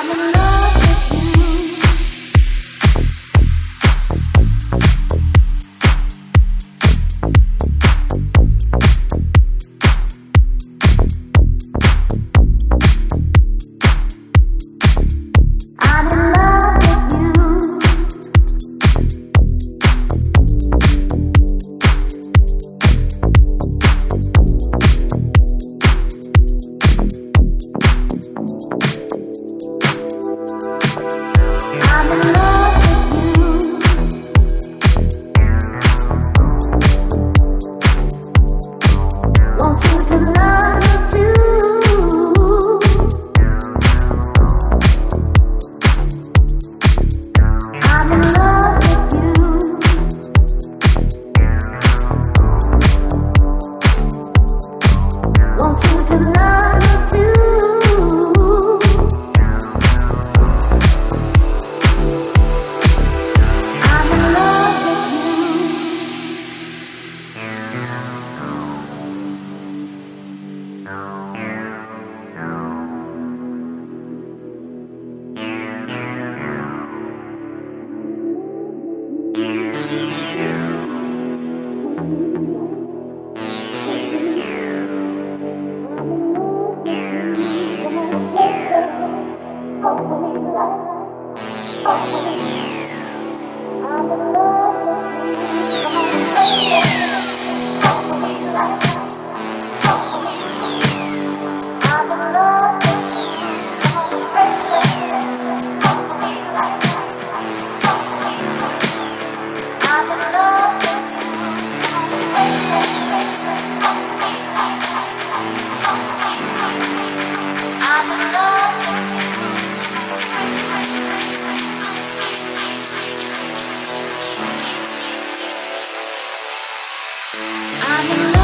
I'm in love. I'm in love. I'm in love.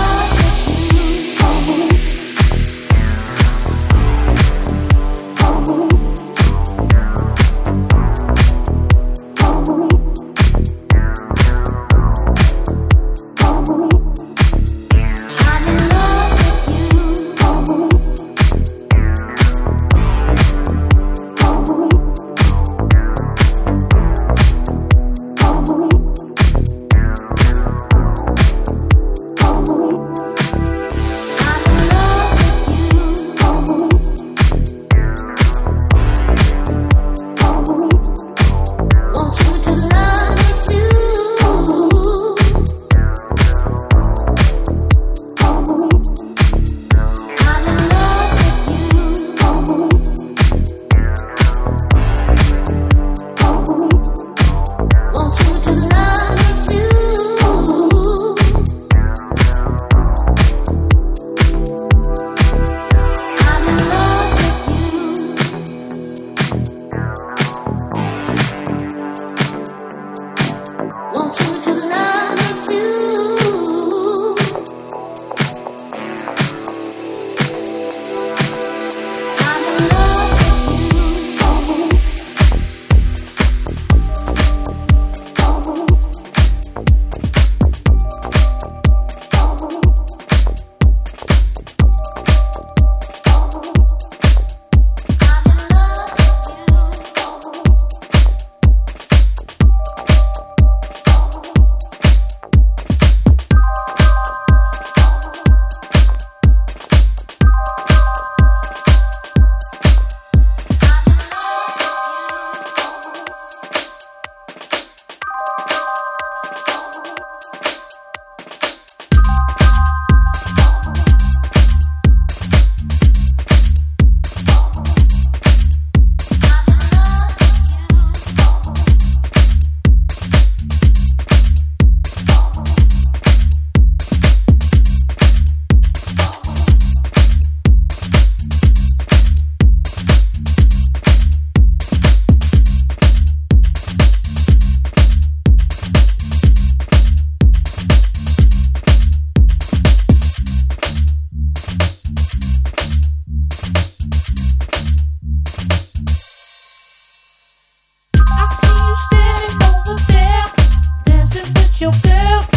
your girl.